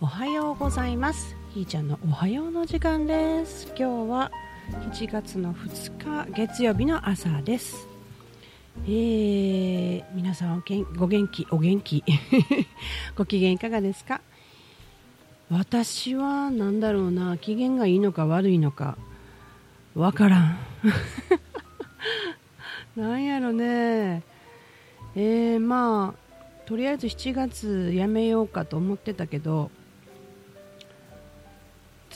おはようございます。ひーちゃんのおはようの時間です。今日は7月の2日月曜日の朝です。えー、皆さんおけんご元気お元気。ご機嫌いかがですか？私は何だろうな機嫌がいいのか悪いのかわからん。なんやろね。えー、まあとりあえず7月やめようかと思ってたけど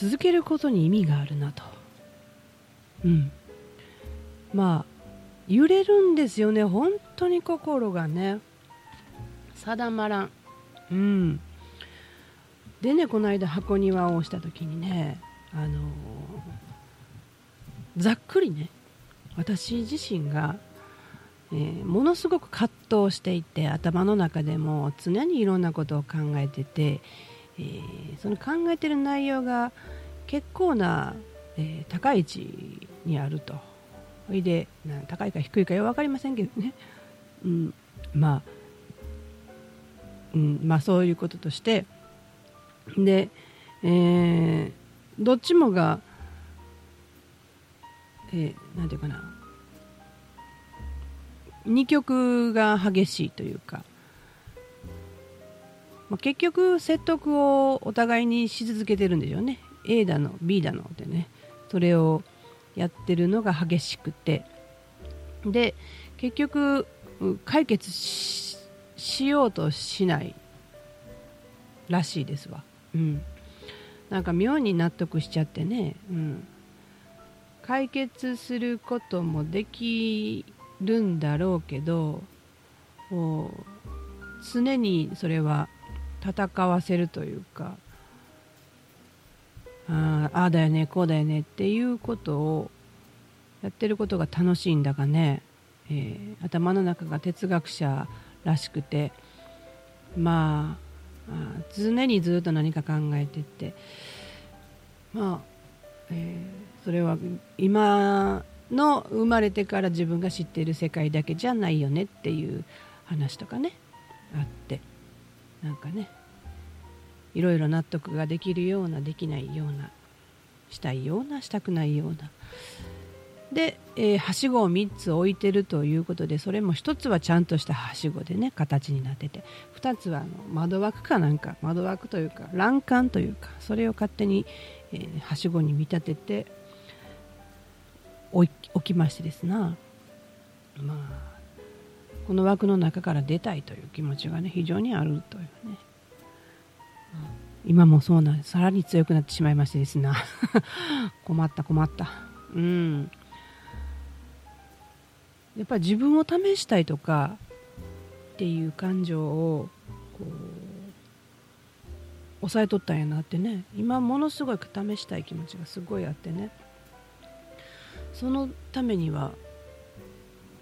続けることに意味があるなと。うん。まあ揺れるんですよね。本当に心がね。定まらん。うん。でねこの間箱庭をした時にねあのー、ざっくりね私自身が、えー、ものすごく葛藤していて頭の中でも常にいろんなことを考えててえー、その考えてる内容が結構な、えー、高い位置にあると。それで高いか低いかよく分かりませんけどね、うん、まあ、うん、まあそういうこととして。で、えー、どっちもが、えー、なんていうかな。2曲が激しいというか。まあ、結局説得をお互いにし続けてるんでしょうね。A だの B だのってね。それをやってるのが激しくて。で結局解決しようとしないらしいですわ、うん、なんか妙に納得しちゃってね、うん、解決することもできるんだろうけど常にそれは戦わせるというかああだよねこうだよねっていうことをやってることが楽しいんだかね、えー、頭の中が哲学者らしくてまあ常にずっと何か考えてってまあ、えー、それは今の生まれてから自分が知っている世界だけじゃないよねっていう話とかねあって。なんかねいろいろ納得ができるようなできないようなしたいようなしたくないような。で、えー、はしごを3つ置いてるということでそれも1つはちゃんとしたはしごでね形になってて。2つはあの窓枠かなんか窓枠というか欄干というかそれを勝手に、えー、はしごに見立てて置きましてですな。まあこの枠の中から出たいという気持ちがね非常にあるとい、今もそうなんです。さらに強くなってしまいましてですな 困った困った。うん。やっぱり自分を試したいとかっていう感情をこう抑えとったんやなってね。今ものすごい試したい気持ちがすごいあってね。そのためには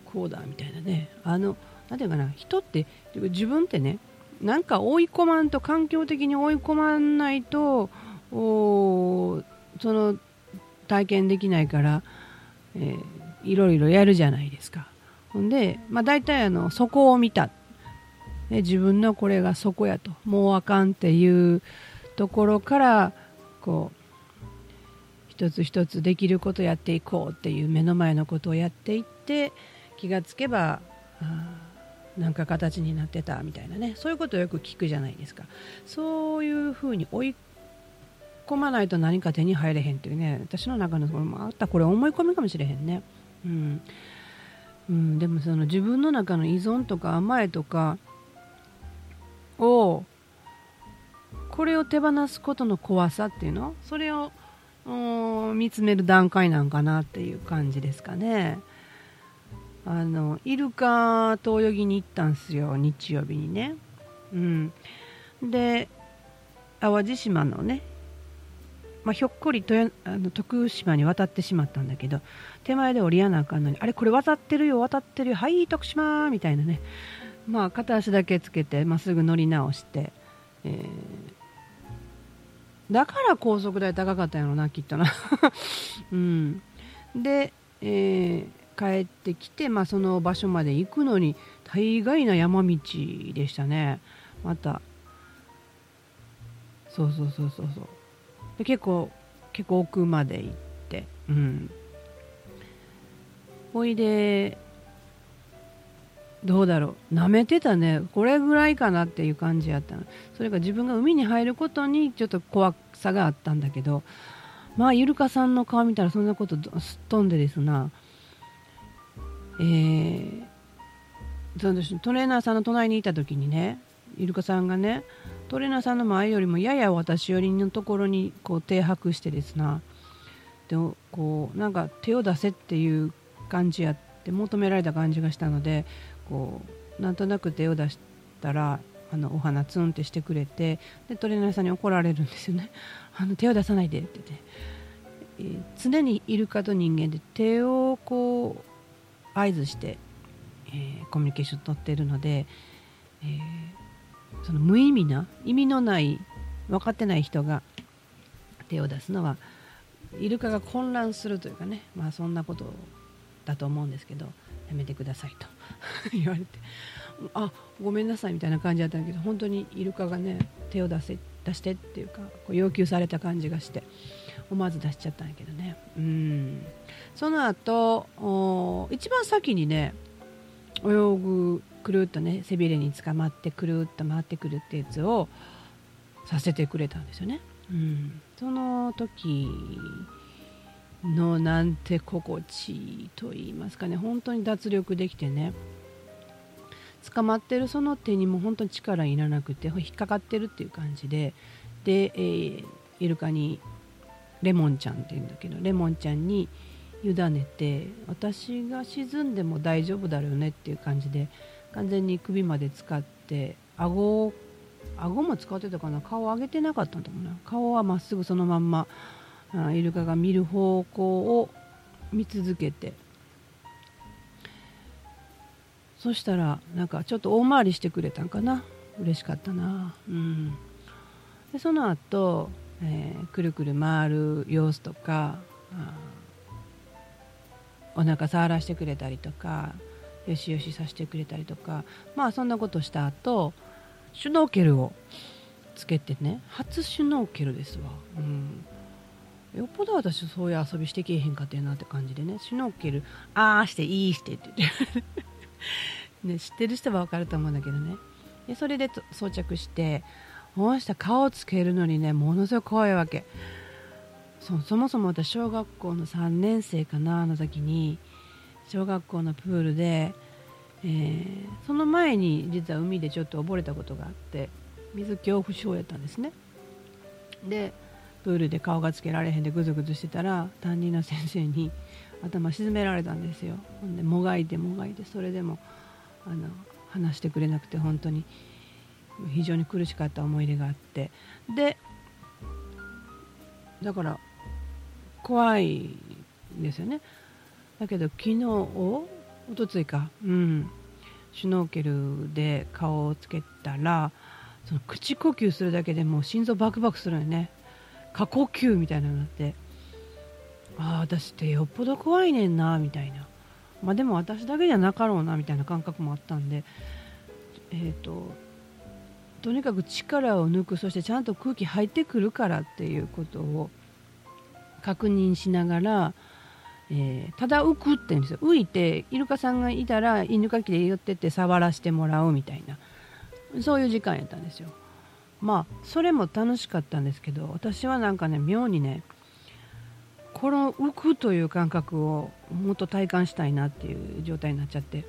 こうだみたいなね。あのなんていうかな。人って自分ってねなんか追い込まんと環境的に追い込まないとその体験できないから、えー、いろいろやるじゃないですか。ほんで、まあ、大体あのそこを見た、ね、自分のこれがそこやと。もうあかんっていうところからこう一つ一つできることやっていこうっていう目の前のことをやっていって気がつけばあなんか形になってたみたいなね。そういうことをよく聞くじゃないですか。そういうふうに追い込まないと何か手に入れへんっていうね。私の中のあったこれ思い込みかもしれへんね。うん、うん、でもその自分の中の依存とか甘えとかをこれを手放すことの怖さっていうの？それを見つめる段階なんかなっていう感じですかね。あのイルカと泳ぎに行ったんですよ日曜日にね。うん、で淡路島のね、まあ、ひょっこりとあの徳島に渡ってしまったんだけど手前で降りやなあかんのにあれこれ渡ってるよ渡ってるよはい徳島みたいなね。まあ片足だけつけてまっすぐ乗り直して、えー、だから高速代高かったんやろなきっとな、うん、で、えー帰ってきて、まあ、その場所まで行くのに大概な山道でしたね。また。そうそうそうそうそう。で結構結構奥まで行って。うん。ほいでどうだろう。舐めてたね。これぐらいかなっていう感じやったの。それが自分が海に入ることにちょっと怖さがあったんだけど。まあイルカさんの顔見たらそんなことすっ飛んでですな。えー、トレーナーさんの隣にいた時にねイルカさんがねトレーナーさんの前よりもやや私寄りのところにこう停泊してですなでこうなんか手を出せっていう感じやって求められた感じがしたのでこうなんとなく手を出したらあのお花ツンってしてくれてでトレーナーさんに怒られるんですよね。あの手を出さないでって言って、えー、常にイルカと人間で手をこう合図して、えー、コミュニケーション取っているので、えー、その無意味な意味のない分かってない人が手を出すのはイルカが混乱するというかねまあそんなことだと思うんですけどやめてくださいと 言われてあごめんなさいみたいな感じだったんだけど本当にイルカがね手を出せ出してっていうかこう要求された感じがして。思わず出しちゃったんやけどね。うん。その後一番先にね泳ぐくるっとね背びれに捕まってくるっと回ってくるってやつをさせてくれたんですよね、うん、その時のなんて心地いいと言いますかね本当に脱力できてね捕まってるその手にも本当に力いらなくて引っかかってるっていう感じでで、えー、イルカにレモンちゃんっていうんだけどレモンちゃんに委ねて私が沈んでも大丈夫だろうねっていう感じで完全に首まで使って顎顎も使ってたかな？顔を上げてなかったんだもんな。顔はまっすぐそのまんまあイルカが見る方向を見続けて。そしたらなんかちょっと大回りしてくれたんかな？嬉しかったな。うん。でその後、えー、くるくる回る様子とかお腹触らせてくれたりとかよしよしさせてくれたりとかまあそんなことした後シュノーケルをつけてね初シュノーケルですわ、うん、よっぽど私そういう遊びしてけえへんかってなって感じでねシュノーケルああしていいしてって。言ってね、知ってる人は分かると思うんだけどね。でそれで装着してこうした顔をつけるのにねものすごい怖いわけ。そそもそも私小学校の3年生かなあの時に小学校のプールで、えー、その前に実は海でちょっと溺れたことがあって水恐怖症やったんですね。でプールで顔がつけられへんでぐずぐずしてたら担任の先生に頭沈められたんですよ。ほんでもがいてもがいてそれでもあの話してくれなくて本当に。非常に苦しかった思い出があって。でだから怖いんですよね。だけど昨日おとついかうん。シュノーケルで顔をつけたらその口呼吸するだけでもう心臓バクバクするよね。過呼吸みたいなのになって。ああ私ってよっぽど怖いねんなみたいな。まあでも私だけじゃなかろうなみたいな感覚もあったんで。えっ、ー、ととにかく力を抜くそしてちゃんと空気入ってくるからっていうことを確認しながら、えー、ただ浮くって言うんですよ。浮いてイルカさんがいたら犬かきで寄ってって触らせてもらうみたいな。そういう時間やったんですよ。まあそれも楽しかったんですけど私はなんかね妙にねこの浮くという感覚をもっと体感したいなっていう状態になっちゃって。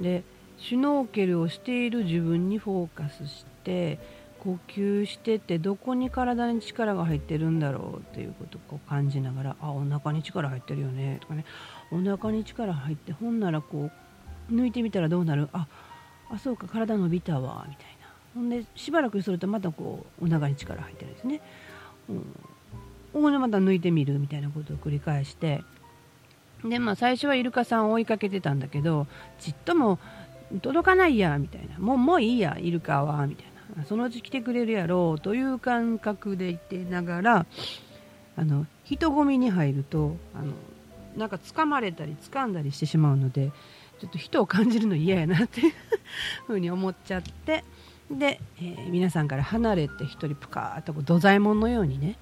でシュノーケルをしている自分にフォーカスして呼吸しててどこに体に力が入ってるんだろうっていうことを感じながらあお腹に力入ってるよねとかね。お腹に力入ってほんならこう抜いてみたらどうなる？ああそうか体伸びたわみたいな。ほんでしばらくするとまたこうお腹に力入ってるんですね、うん、ほんでまた抜いてみるみたいなことを繰り返して。でまあ最初はイルカさんを追いかけてたんだけどちっとも届かないやみたいなもうもういいやイルカはみたいなそのうち来てくれるやろうという感覚でいてながらあの人混みに入るとあのなんか掴まれたり掴んだりしてしまうのでちょっと人を感じるの嫌やなっていうふうに思っちゃってで、えー、皆さんから離れて一人プカーッとこう土左衛門のようにね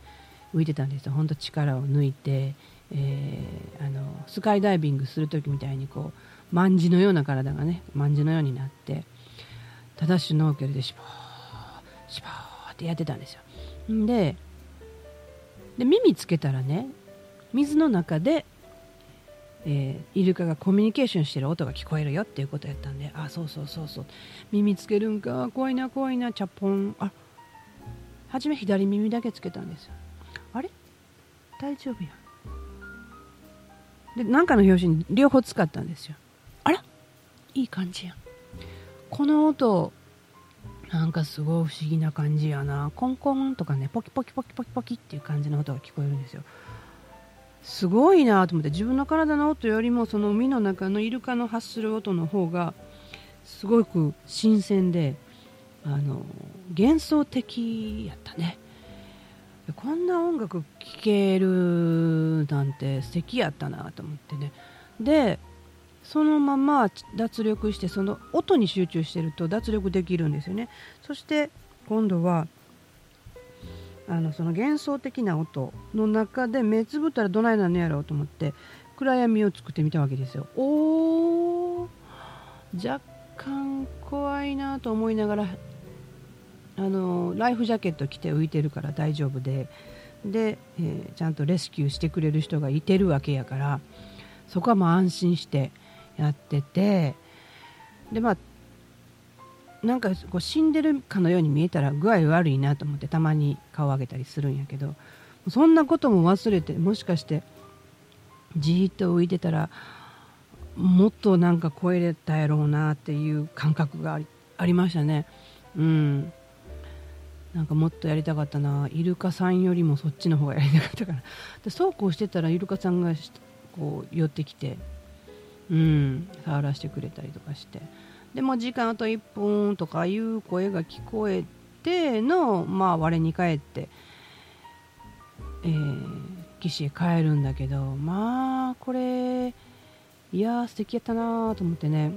浮いてたんですよ本当力を抜いて、えー、あのスカイダイビングする時みたいにこう卍のような体がね卍のようになって正しいノーケルでシュポーシュポーってやってたんですよ。でで耳つけたらね水の中でえー、イルカがコミュニケーションしてる音が聞こえるよっていうことやったんであそうそうそうそう。耳つけるんか怖いな怖いなチャポン。あ初め左耳だけつけたんですよ。あれ？大丈夫やで何かの拍子に両方使ったんですよ。いい感じやこの音なんかすごい不思議な感じやな。コンコンとかねポキポキポキポキポキっていう感じの音が聞こえるんですよ。すごいなと思って自分の体の音よりもその海の中のイルカの発する音の方がすごく新鮮であの幻想的やったね。こんな音楽聴けるなんて素敵やったなと思ってね。でそのまま脱力してその音に集中してると脱力できるんですよねそして今度はあのその幻想的な音の中で目つぶったらどないなんのやろうと思って暗闇を作ってみたわけですよ。お若干怖いなと思いながらあのライフジャケット着て浮いてるから大丈夫でで、えー、ちゃんとレスキューしてくれる人がいてるわけやからそこはもう安心してやっててでまあなんかこう死んでるかのように見えたら具合悪いなと思ってたまに顔を上げたりするんやけどそんなことも忘れてもしかしてじーっと浮いてたらもっとなんか超えれたやろうなっていう感覚がありましたね。うん。なんかもっとやりたかったな。イルカさんよりもそっちの方がやりたかったからでそうこうしてたらイルカさんがこう寄ってきてうん触らせてくれたりとかして。でも時間あと1分とかいう声が聞こえての、まあ、我に返って、えー、岸へ帰るんだけどまあこれいや素敵やったなと思ってね。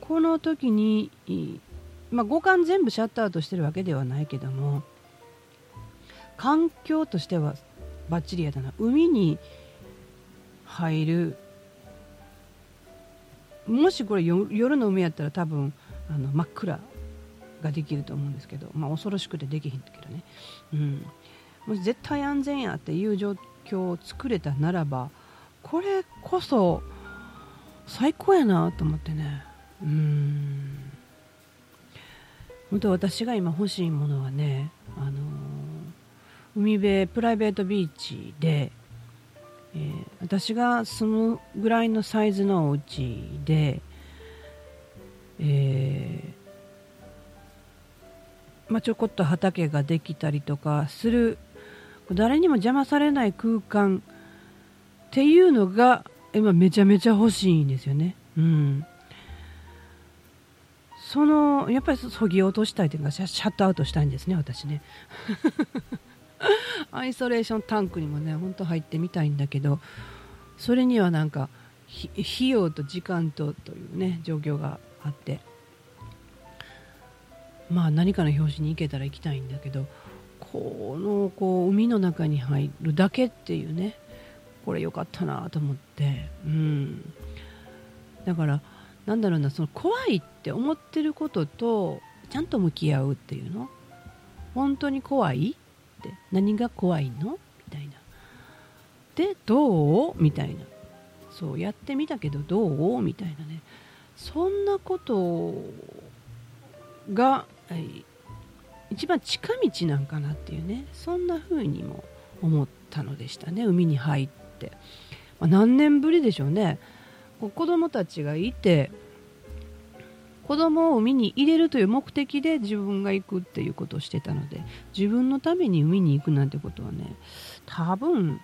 この時に、まあ、五感全部シャットアウトしてるわけではないけども環境としてはバッチリやったな。海に入るもしこれ夜の海やったら多分あの真っ暗ができると思うんですけど、まあ、恐ろしくてできへんけどね、うん、もし絶対安全やっていう状況を作れたならばこれこそ最高やなと思ってね。うん。本当私が今欲しいものはね、あの、海辺プライベートビーチでえー、私が住むぐらいのサイズのお家で、えー、まあ、ちょこっと畑ができたりとかする誰にも邪魔されない空間っていうのが今めちゃめちゃ欲しいんですよね。うん、そのやっぱりそぎ落としたいというかシャットアウトしたいんですね私ね。アイソレーションタンクにもね本当入ってみたいんだけどそれにはなんか費用と時間とというね状況があって。まあ何かの表紙に行けたら行きたいんだけどこのこう海の中に入るだけっていうねこれ良かったなと思って。うん。だからなんだろうなその怖いって思ってることとちゃんと向き合うっていうの？本当に怖い？って。何が怖いの？みたいな。でどう？みたいな。そうやってみたけどどう？みたいなね。そんなことが、はい一番近道なんかなっていうね。そんな風にも思ったのでしたね。海に入って、まあ、何年ぶりでしょうね。子供たちがいて子供を海に入れるという目的で自分が行くっていうことをしてたので自分のために海に行くなんてことはね多分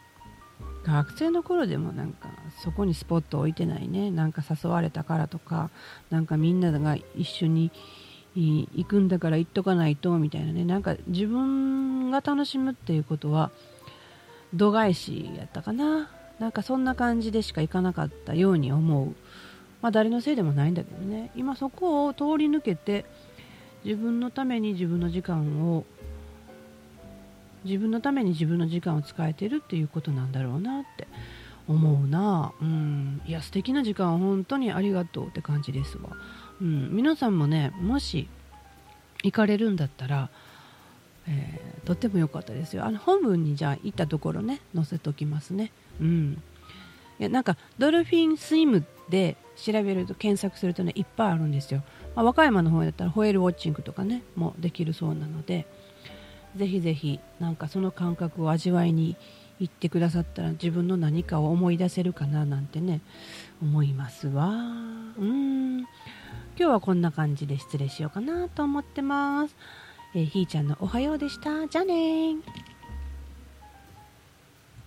学生の頃でもなんかそこにスポット置いてないねなんか誘われたからとかなんかみんなが一緒に行くんだから行っとかないとみたいなねなんか自分が楽しむっていうことは度外視やったかな。なんかそんな感じでしか行かなかったように思う。まあ、誰のせいでもないんだけどね。今そこを通り抜けて、自分のために自分の時間を自分のために自分の時間を使えてるっていうことなんだろうなって思うな。うん。いや素敵な時間本当にありがとうって感じですわ、うん、皆さんもねもし行かれるんだったら、えー、とっても良かったですよ。あの本文にじゃあ行ったところね載せときますね。うん。いやなんかドルフィンスイムで調べると検索するとねいっぱいあるんですよ、まあ、和歌山の方だったらホエールウォッチングとかねもできるそうなのでぜひぜひなんかその感覚を味わいに行ってくださったら自分の何かを思い出せるかななんてね思いますわ。うん。今日はこんな感じで失礼しようかなと思ってます、えー、ひーちゃんのおはようでした。じゃあね